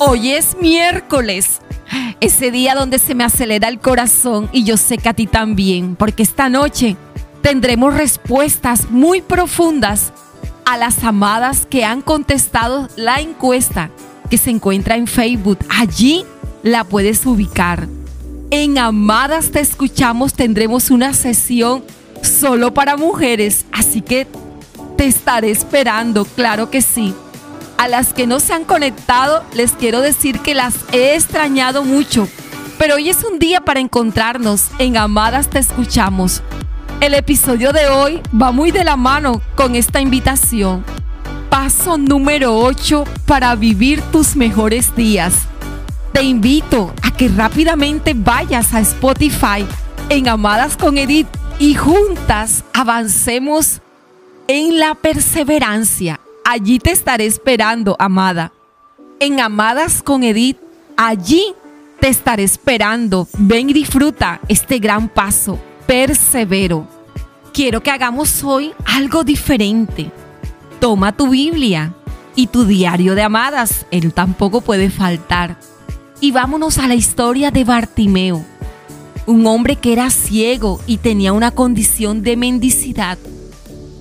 Hoy es miércoles, ese día donde se me acelera el corazón y yo sé que a ti también, porque esta noche tendremos respuestas muy profundas a las amadas que han contestado la encuesta que se encuentra en Facebook. Allí la puedes ubicar. En Amadas Te Escuchamos tendremos una sesión solo para mujeres, así que te estaré esperando, claro que sí. A las que no se han conectado, les quiero decir que las he extrañado mucho, pero hoy es un día para encontrarnos. En Amadas Te Escuchamos. El episodio de hoy va muy de la mano con esta invitación. Paso número 8 para vivir tus mejores días. Te invito a que rápidamente vayas a Spotify en Amadas con Edith y juntas avancemos en la perseverancia. Allí te estaré esperando, amada. En Amadas con Edith, allí te estaré esperando. Ven y disfruta este gran paso. Persevero. Quiero que hagamos hoy algo diferente. Toma tu Biblia y tu diario de amadas. Él tampoco puede faltar. Y vámonos a la historia de Bartimeo, un hombre que era ciego y tenía una condición de mendicidad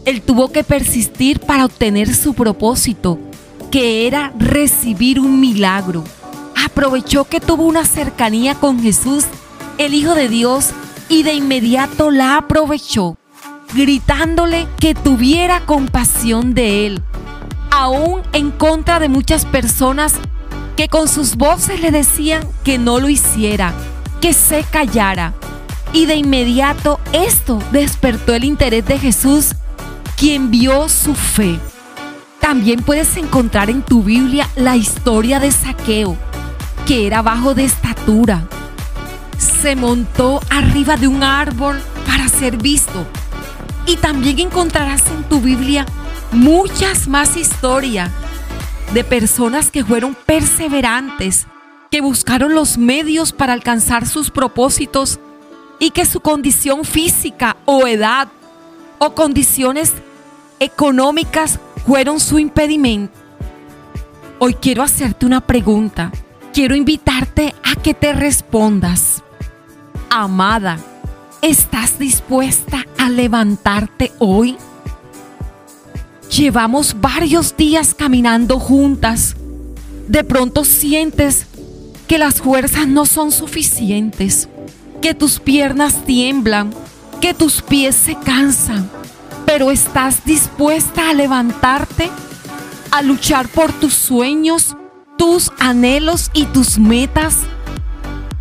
él tuvo que persistir para obtener su propósito, que era recibir un milagro. Aprovechó que tuvo una cercanía con Jesús, el Hijo de Dios, y de inmediato la aprovechó, gritándole que tuviera compasión de él, aún en contra de muchas personas que con sus voces le decían que no lo hiciera, que se callara. Y de inmediato esto despertó el interés de Jesús quien vio su fe. También puedes encontrar en tu Biblia la historia de Saqueo, que era bajo de estatura. Se montó arriba de un árbol para ser visto. Y también encontrarás en tu Biblia muchas más historias de personas que fueron perseverantes, que buscaron los medios para alcanzar sus propósitos y que su condición física o edad o condiciones económicas fueron su impedimento. Hoy quiero hacerte una pregunta. Quiero invitarte a que te respondas. Amada, ¿estás dispuesta a levantarte hoy? Llevamos varios días caminando juntas. De pronto sientes que las fuerzas no son suficientes, que tus piernas tiemblan, que tus pies se cansan pero estás dispuesta a levantarte, a luchar por tus sueños, tus anhelos y tus metas,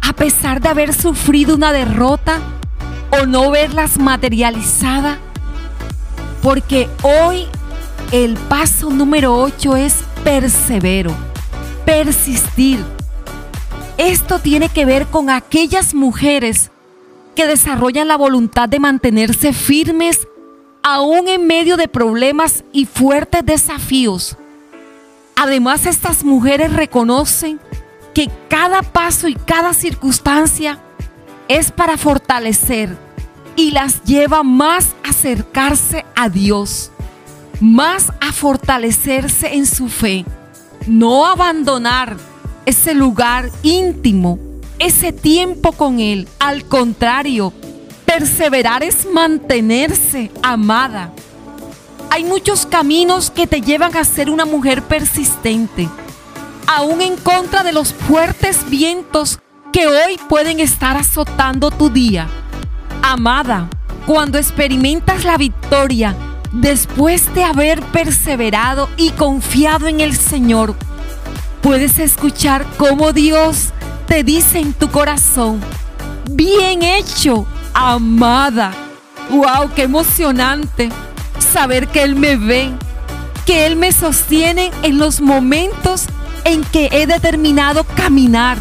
a pesar de haber sufrido una derrota o no verlas materializada, porque hoy el paso número 8 es persevero, persistir. Esto tiene que ver con aquellas mujeres que desarrollan la voluntad de mantenerse firmes aún en medio de problemas y fuertes desafíos. Además, estas mujeres reconocen que cada paso y cada circunstancia es para fortalecer y las lleva más a acercarse a Dios, más a fortalecerse en su fe, no abandonar ese lugar íntimo, ese tiempo con Él, al contrario, Perseverar es mantenerse amada. Hay muchos caminos que te llevan a ser una mujer persistente, aún en contra de los fuertes vientos que hoy pueden estar azotando tu día. Amada, cuando experimentas la victoria, después de haber perseverado y confiado en el Señor, puedes escuchar cómo Dios te dice en tu corazón, bien hecho, amada. ¡Wow! ¡Qué emocionante! Saber que Él me ve, que Él me sostiene en los momentos en que he determinado caminar,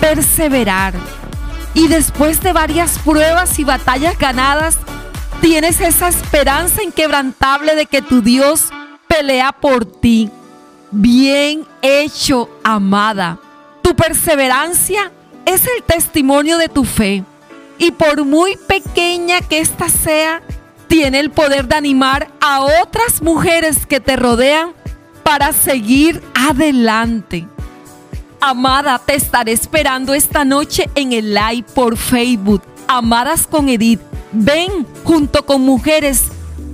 perseverar. Y después de varias pruebas y batallas ganadas, tienes esa esperanza inquebrantable de que tu Dios pelea por ti. Bien hecho, amada. Tu perseverancia es el testimonio de tu fe y por muy pequeña que ésta sea, tiene el poder de animar a otras mujeres que te rodean para seguir adelante. Amada, te estaré esperando esta noche en el live por Facebook. Amadas con Edith, ven junto con mujeres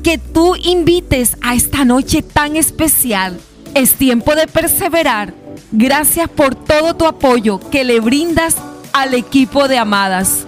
que tú invites a esta noche tan especial. Es tiempo de perseverar. Gracias por todo tu apoyo que le brindas al equipo de Amadas.